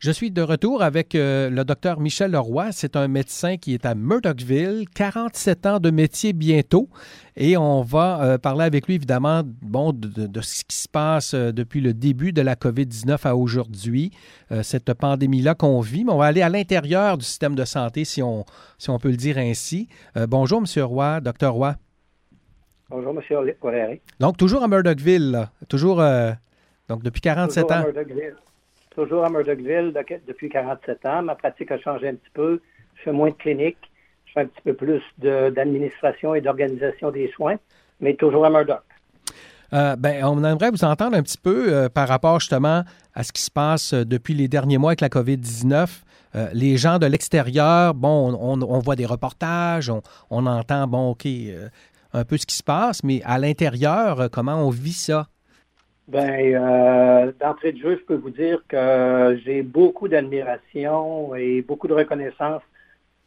Je suis de retour avec euh, le docteur Michel Leroy. C'est un médecin qui est à Murdochville, 47 ans de métier bientôt. Et on va euh, parler avec lui, évidemment, bon, de, ce qui se passe euh, depuis le début de la COVID-19 à aujourd'hui, cette pandémie-là qu'on vit. Mais on va aller à l'intérieur du système de santé, si on, si on peut le dire ainsi. bonjour, M. Roy, docteur Roy. Bonjour, M. Roy. Donc, toujours à Murdochville, toujours, donc depuis 47 ans toujours à Murdochville depuis 47 ans. Ma pratique a changé un petit peu. Je fais moins de cliniques. Je fais un petit peu plus d'administration et d'organisation des soins, mais toujours à Murdoch. Euh, ben, on aimerait vous entendre un petit peu euh, par rapport justement à ce qui se passe euh, depuis les derniers mois avec la COVID-19. les gens de l'extérieur, bon, on, voit des reportages, on entend, bon, OK, un peu ce qui se passe, mais à l'intérieur, comment on vit ça? Ben, euh, d'entrée de jeu, je peux vous dire que j'ai beaucoup d'admiration et beaucoup de reconnaissance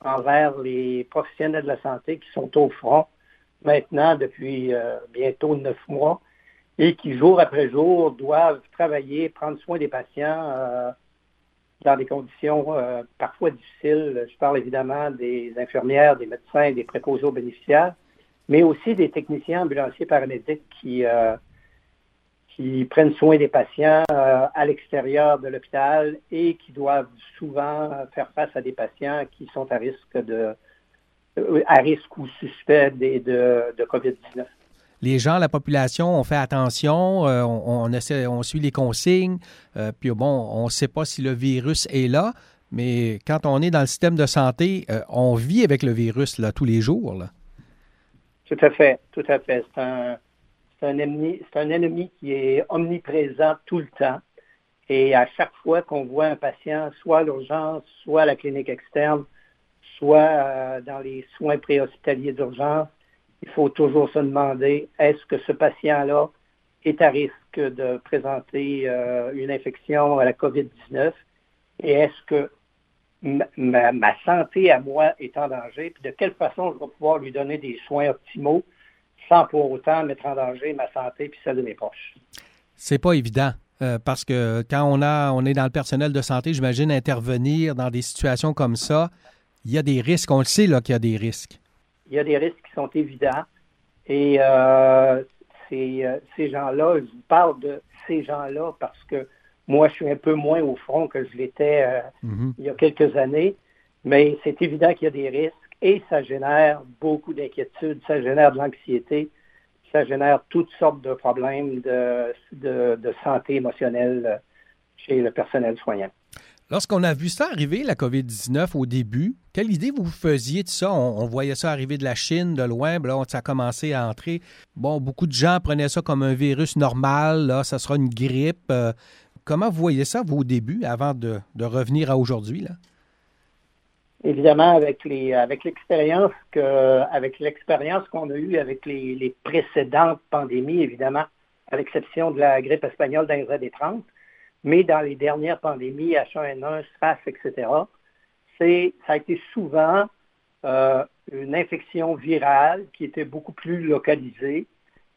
envers les professionnels de la santé qui sont au front maintenant depuis euh, bientôt neuf mois et qui, jour après jour, doivent travailler, prendre soin des patients euh, dans des conditions parfois difficiles. Je parle évidemment des infirmières, des médecins, des préposés aux bénéficiaires, mais aussi des techniciens ambulanciers paramédics qui qui prennent soin des patients euh, à l'extérieur de l'hôpital et qui doivent souvent faire face à des patients qui sont à risque de euh, à risque ou suspect de, de COVID-19. Les gens, la population, ont fait attention, euh, on, essaie, on suit les consignes, puis bon, on ne sait pas si le virus est là, mais quand on est dans le système de santé, on vit avec le virus là, tous les jours. Là. Tout à fait, tout à fait. C'est un, c'est un, ennemi, qui est omniprésent tout le temps. Et à chaque fois qu'on voit un patient, soit à l'urgence, soit à la clinique externe, soit euh, dans les soins préhospitaliers d'urgence, il faut toujours se demander est-ce que ce patient-là est à risque de présenter euh, une infection à la COVID-19? Et est-ce que ma, ma, santé à moi est en danger, puis de quelle façon je vais pouvoir lui donner des soins optimaux? Sans pour autant mettre en danger ma santé puis celle de mes proches. C'est pas évident. Euh, parce que quand on, a, on est dans le personnel de santé, j'imagine intervenir dans des situations comme ça, il y a des risques. On le sait là qu'il y a des risques. Il y a des risques qui sont évidents. Et euh, euh, ces, gens-là, je vous parle de ces gens-là parce que moi, je suis un peu moins au front que je l'étais mm-hmm. il y a quelques années. Mais c'est évident qu'il y a des risques et ça génère beaucoup d'inquiétudes, ça génère de l'anxiété, ça génère toutes sortes de problèmes de, santé émotionnelle chez le personnel soignant. Lorsqu'on a vu ça arriver, la COVID-19, au début, quelle idée vous faisiez de ça? On, voyait ça arriver de la Chine, de loin, là, ça a commencé à entrer. Bon, beaucoup de gens prenaient ça comme un virus normal, là, ça sera une grippe. Euh, comment vous voyez ça, vous, au début, avant de, de revenir à aujourd'hui? Là? Évidemment, avec les avec l'expérience l'expérience qu'on a eue avec les, précédentes pandémies, évidemment, à l'exception de la grippe espagnole dans les années 30, mais dans les dernières pandémies, H1N1, SRAS, etc., c'est ça a été souvent euh, une infection virale qui était beaucoup plus localisée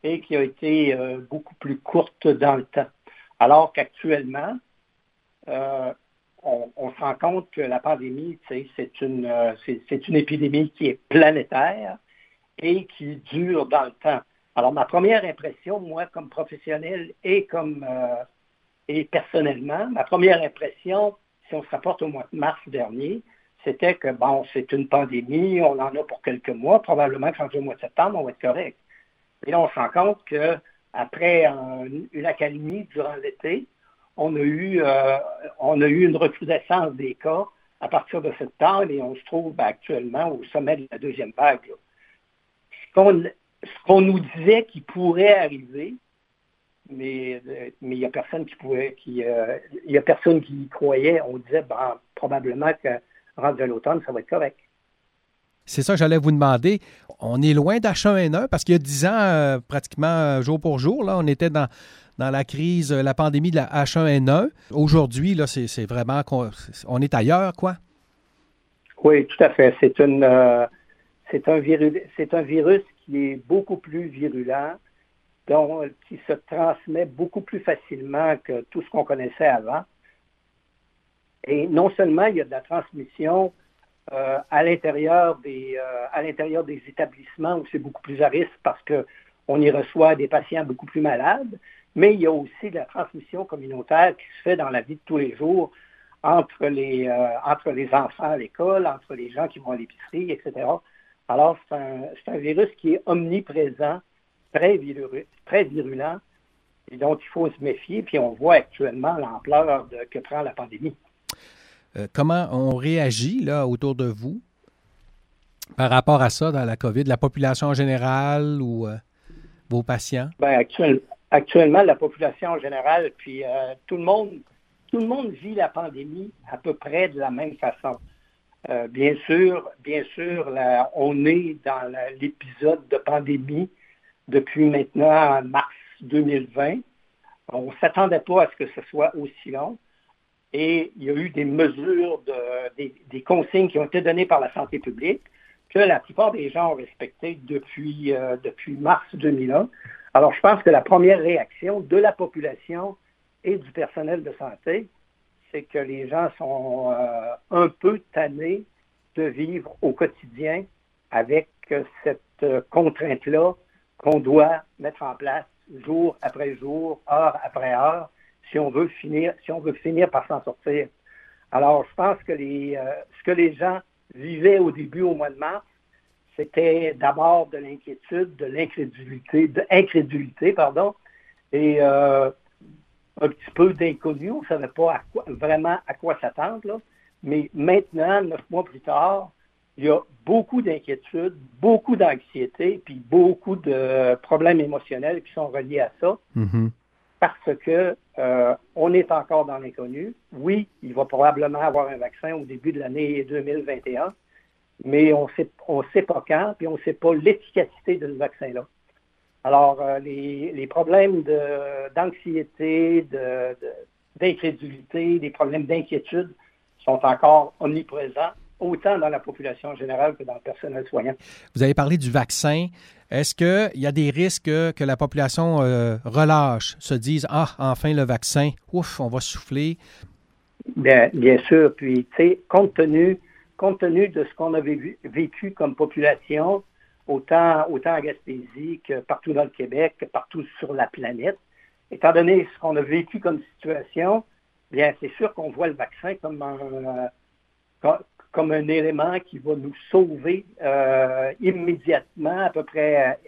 et qui a été euh, beaucoup plus courte dans le temps. Alors qu'actuellement, euh, on, se rend compte que la pandémie, c'est une, euh, c'est une épidémie qui est planétaire et qui dure dans le temps. Alors, ma première impression, moi, comme professionnel et comme euh, et personnellement, ma première impression, si on se rapporte au mois de mars dernier, c'était que, bon, c'est une pandémie, on en a pour quelques mois, probablement que au mois de septembre, on va être correct. Et là, on se rend compte qu'après une accalmie durant l'été, on a eu, euh, on a eu une recrudescence des cas à partir de septembre et on se trouve actuellement au sommet de la deuxième vague. Ce qu'on nous disait qui pourrait arriver, mais mais il n'y a personne qui pouvait qui euh, y a personne qui y croyait. On disait ben, probablement que rendu à l'automne, ça va être correct. C'est ça que j'allais vous demander. On est loin d'H1N1 parce qu'il y a dix ans, euh, pratiquement jour pour jour, là, on était dans, dans la crise, la pandémie de la H1N1. Aujourd'hui, là, c'est vraiment on est ailleurs, quoi. Oui, tout à fait. C'est une euh, c'est un virus c'est un virus qui est beaucoup plus virulent, donc qui se transmet beaucoup plus facilement que tout ce qu'on connaissait avant. Et non seulement il y a de la transmission euh, à l'intérieur des euh, à l'intérieur des établissements où c'est beaucoup plus à risque parce qu'on y reçoit des patients beaucoup plus malades, mais il y a aussi de la transmission communautaire qui se fait dans la vie de tous les jours entre les euh, entre les enfants à l'école, entre les gens qui vont à l'épicerie, etc. Alors, c'est un, un, virus qui est omniprésent, très, très virulent, et dont il faut se méfier, puis on voit actuellement l'ampleur que prend la pandémie. Euh, comment on réagit là autour de vous par rapport à ça dans la COVID, la population en général ou euh, vos patients? Bien, actuellement, la population en général, puis euh, tout le monde, tout le monde vit la pandémie à peu près de la même façon. bien sûr, bien sûr, on est dans l'épisode de pandémie depuis maintenant mars 2020. On ne s'attendait pas à ce que ce soit aussi long. Et il y a eu des mesures, des, consignes qui ont été données par la santé publique que la plupart des gens ont respectées depuis, euh, mars 2001. Alors, je pense que la première réaction de la population et du personnel de santé, c'est que les gens sont euh, un peu tannés de vivre au quotidien avec cette euh, contrainte-là qu'on doit mettre en place jour après jour, heure après heure, si on veut finir, si on veut finir par s'en sortir. Alors, je pense que euh, ce que les gens vivaient au début, au mois de mars, c'était d'abord de l'inquiétude, de l'incrédulité, de incrédulité, pardon, et euh, un petit peu d'inconnu. On ne savait pas vraiment à quoi s'attendre. Mais maintenant, neuf mois plus tard, il y a beaucoup d'inquiétudes, beaucoup d'anxiété, puis beaucoup de problèmes émotionnels qui sont reliés à ça. Mm-hmm. Parce que euh, on est encore dans l'inconnu. Oui, il va probablement avoir un vaccin au début de l'année 2021, mais on sait, ne sait pas quand, puis on ne sait pas l'efficacité de ce vaccin-là. Alors, euh, les, problèmes d'anxiété, d'incrédulité, de, des problèmes d'inquiétude sont encore omniprésents autant dans la population générale que dans le personnel soignant. Vous avez parlé du vaccin. Est-ce qu'il y a des risques que la population euh, relâche, se dise Ah, enfin le vaccin, ouf, on va souffler? Bien, bien sûr. Puis, tu sais, compte tenu, compte tenu de ce qu'on avait vécu comme population, autant, autant à Gaspésie que partout dans le Québec, que partout sur la planète, étant donné ce qu'on a vécu comme situation, bien, c'est sûr qu'on voit le vaccin comme un, comme un élément qui va nous sauver euh, immédiatement, à peu, près,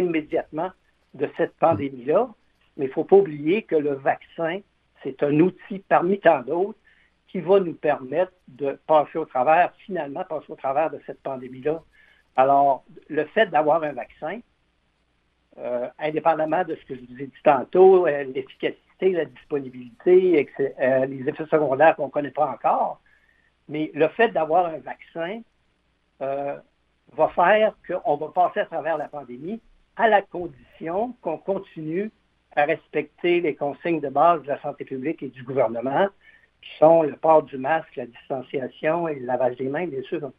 immédiatement de cette pandémie-là. Mais il ne faut pas oublier que le vaccin, c'est un outil parmi tant d'autres qui va nous permettre de passer au travers, finalement passer au travers de cette pandémie-là. Alors, le fait d'avoir un vaccin, euh, indépendamment de ce que je vous ai dit tantôt, euh, l'efficacité, la disponibilité, les effets secondaires qu'on ne connaît pas encore, mais le fait d'avoir un vaccin euh, va faire qu'on va passer à travers la pandémie à la condition qu'on continue à respecter les consignes de base de la santé publique et du gouvernement, qui sont le port du masque, la distanciation et le lavage des mains, bien sûr.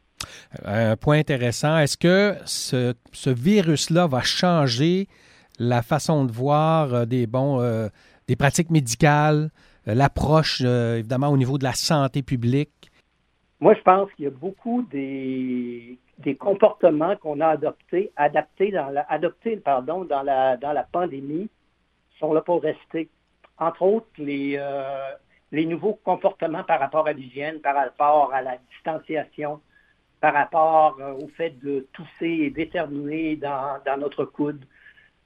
Un point intéressant, est-ce que ce, virus-là va changer la façon de voir euh, des, bons, euh, des pratiques médicales, l'approche, évidemment, au niveau de la santé publique? Moi, je pense qu'il y a beaucoup des, des comportements qu'on a adoptés, adaptés dans la, adoptés, pardon, dans la, dans la pandémie sont là pour rester. Entre autres, les, euh, les nouveaux comportements par rapport à l'hygiène, par rapport à la distanciation, par rapport euh, au fait de tousser et déterminer dans, dans, notre coude,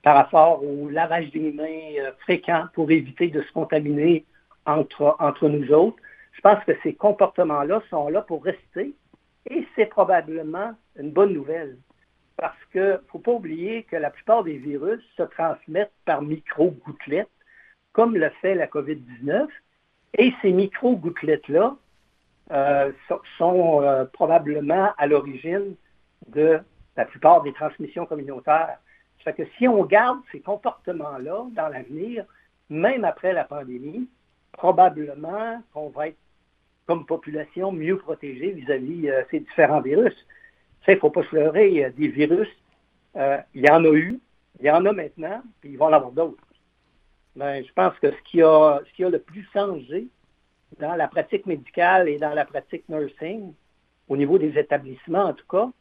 par rapport au lavage des mains euh, fréquent pour éviter de se contaminer entre, entre nous autres. Je pense que ces comportements-là sont là pour rester et c'est probablement une bonne nouvelle. Parce qu'il ne faut pas oublier que la plupart des virus se transmettent par micro-gouttelettes, comme le fait la COVID-19. Et ces micro-gouttelettes-là euh, sont euh, probablement à l'origine de la plupart des transmissions communautaires. Ça fait que si on garde ces comportements-là dans l'avenir, même après la pandémie, probablement qu'on va être comme population mieux protégée vis-à-vis euh, ces différents virus. il ne faut pas se leurrer, des virus, euh, il y en a eu, il y en a maintenant, puis il va en avoir d'autres. Mais je pense que ce qui a, ce qui a le plus changé, dans la pratique médicale et dans la pratique nursing, au niveau des établissements en tout cas,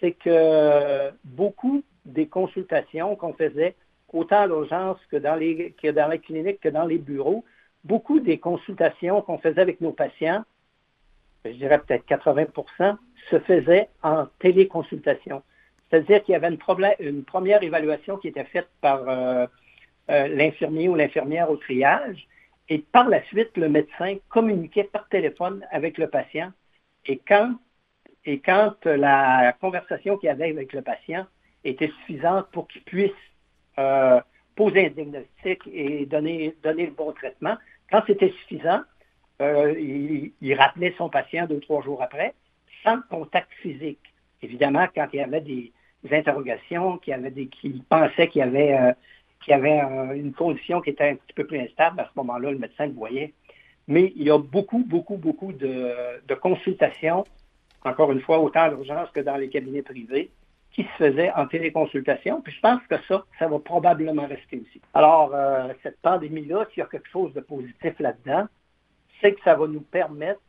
c'est que beaucoup des consultations qu'on faisait, autant à l'urgence que dans les que dans les cliniques que dans les bureaux, beaucoup des consultations qu'on faisait avec nos patients, je dirais peut-être 80% se faisaient en téléconsultation. C'est-à-dire qu'il y avait une, première évaluation qui était faite par euh, euh, l'infirmier ou l'infirmière au triage, et par la suite, le médecin communiquait par téléphone avec le patient. Et quand, la conversation qu'il avait avec le patient était suffisante pour qu'il puisse euh, poser un diagnostic et donner le bon traitement, quand c'était suffisant, il, il, rappelait son patient deux ou trois jours après, sans contact physique. Évidemment, quand il y avait des, interrogations, qu'il pensait qu'il y avait, euh, euh, une condition qui était un petit peu plus instable, à ce moment-là, le médecin le voyait. Mais il y a beaucoup, beaucoup, beaucoup de, de consultations, encore une fois, autant à l'urgence que dans les cabinets privés, qui se faisaient en téléconsultation. Puis je pense que ça, ça va probablement rester aussi. Alors, euh, cette pandémie-là, s'il y a quelque chose de positif là-dedans, c'est que ça va nous permettre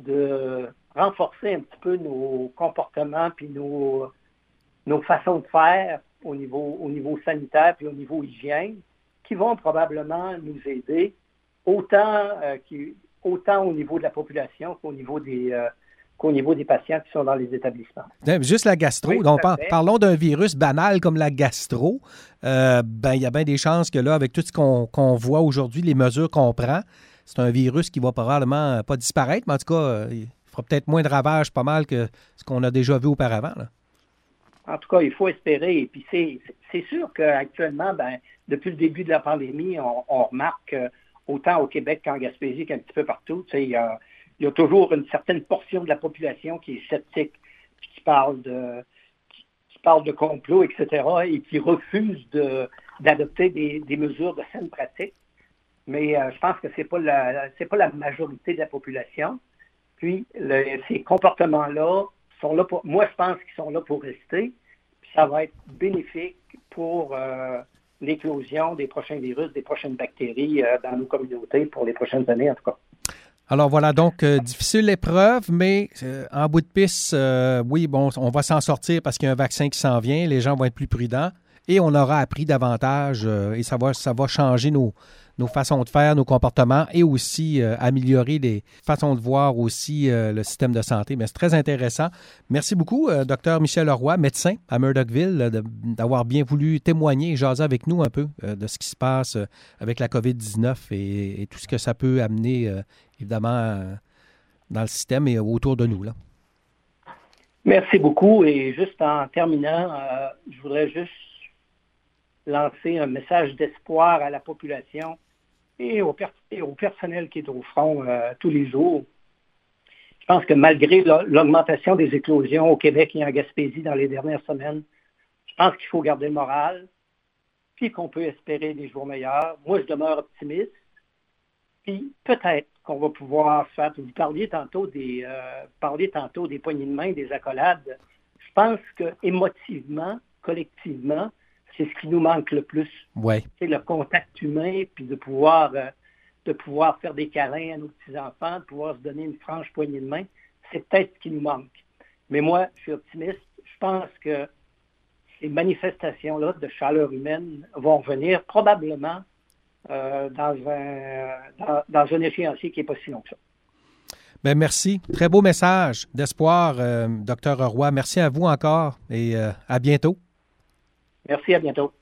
de renforcer un petit peu nos comportements puis nos, nos façons de faire au niveau, au niveau sanitaire puis au niveau hygiène qui vont probablement nous aider autant, euh, autant au niveau de la population qu'au niveau des euh, qu'au niveau des patients qui sont dans les établissements. Juste la gastro. Donc, parlons d'un virus banal comme la gastro. Euh, ben, il y a bien des chances que là, avec tout ce qu'on voit aujourd'hui, les mesures qu'on prend, c'est un virus qui va probablement pas disparaître, mais en tout cas, fera peut-être moins de ravages pas mal que ce qu'on a déjà vu auparavant. En tout cas, il faut espérer. Et puis c'est sûr qu'actuellement, ben, depuis le début de la pandémie, on, remarque autant au Québec qu'en Gaspésie qu'un petit peu partout, il y, a, toujours une certaine portion de la population qui est sceptique, qui parle de qui, parle de complot, etc., et qui refuse d'adopter des, mesures de saine pratique. Mais euh, je pense que ce n'est pas, pas la majorité de la population. Puis ces comportements-là sont là pour. Moi, je pense qu'ils sont là pour rester. Puis ça va être bénéfique pour euh, l'éclosion des prochains virus, des prochaines bactéries euh, dans nos communautés pour les prochaines années, en tout cas. Alors voilà, donc euh, difficile épreuve, mais en bout de piste, oui, bon, on va s'en sortir parce qu'il y a un vaccin qui s'en vient, les gens vont être plus prudents et on aura appris davantage et ça va, ça va changer nos, nos façons de faire, nos comportements et aussi euh, améliorer les façons de voir aussi euh, le système de santé. Mais c'est très intéressant. Merci beaucoup, euh, docteur Michel Leroy, médecin à Murdochville, d'avoir bien voulu témoigner et jaser avec nous un peu de ce qui se passe avec la COVID-19 et, tout ce que ça peut amener, évidemment, dans le système et autour de nous. Merci beaucoup. Et juste en terminant, je voudrais juste lancer un message d'espoir à la population et au, personnel qui est au front euh, tous les jours. Je pense que malgré l'augmentation des éclosions au Québec et en Gaspésie dans les dernières semaines, je pense qu'il faut garder le moral, puis qu'on peut espérer des jours meilleurs. Moi, je demeure optimiste. Puis peut-être qu'on va pouvoir faire. Vous parliez tantôt des euh, tantôt des poignées de main, des accolades. Je pense que émotivement, collectivement, c'est ce qui nous manque le plus. C'est le contact humain, puis de pouvoir, euh, de pouvoir faire des câlins à nos petits-enfants, de pouvoir se donner une franche poignée de main. C'est peut-être ce qui nous manque. Mais moi, je suis optimiste. Je pense que ces manifestations-là de chaleur humaine vont venir probablement euh, dans, un, dans, un échéancier qui n'est pas si long que ça. Bien, merci. Très beau message d'espoir, euh, docteur Roy. Merci à vous encore et à bientôt. Merci, à bientôt.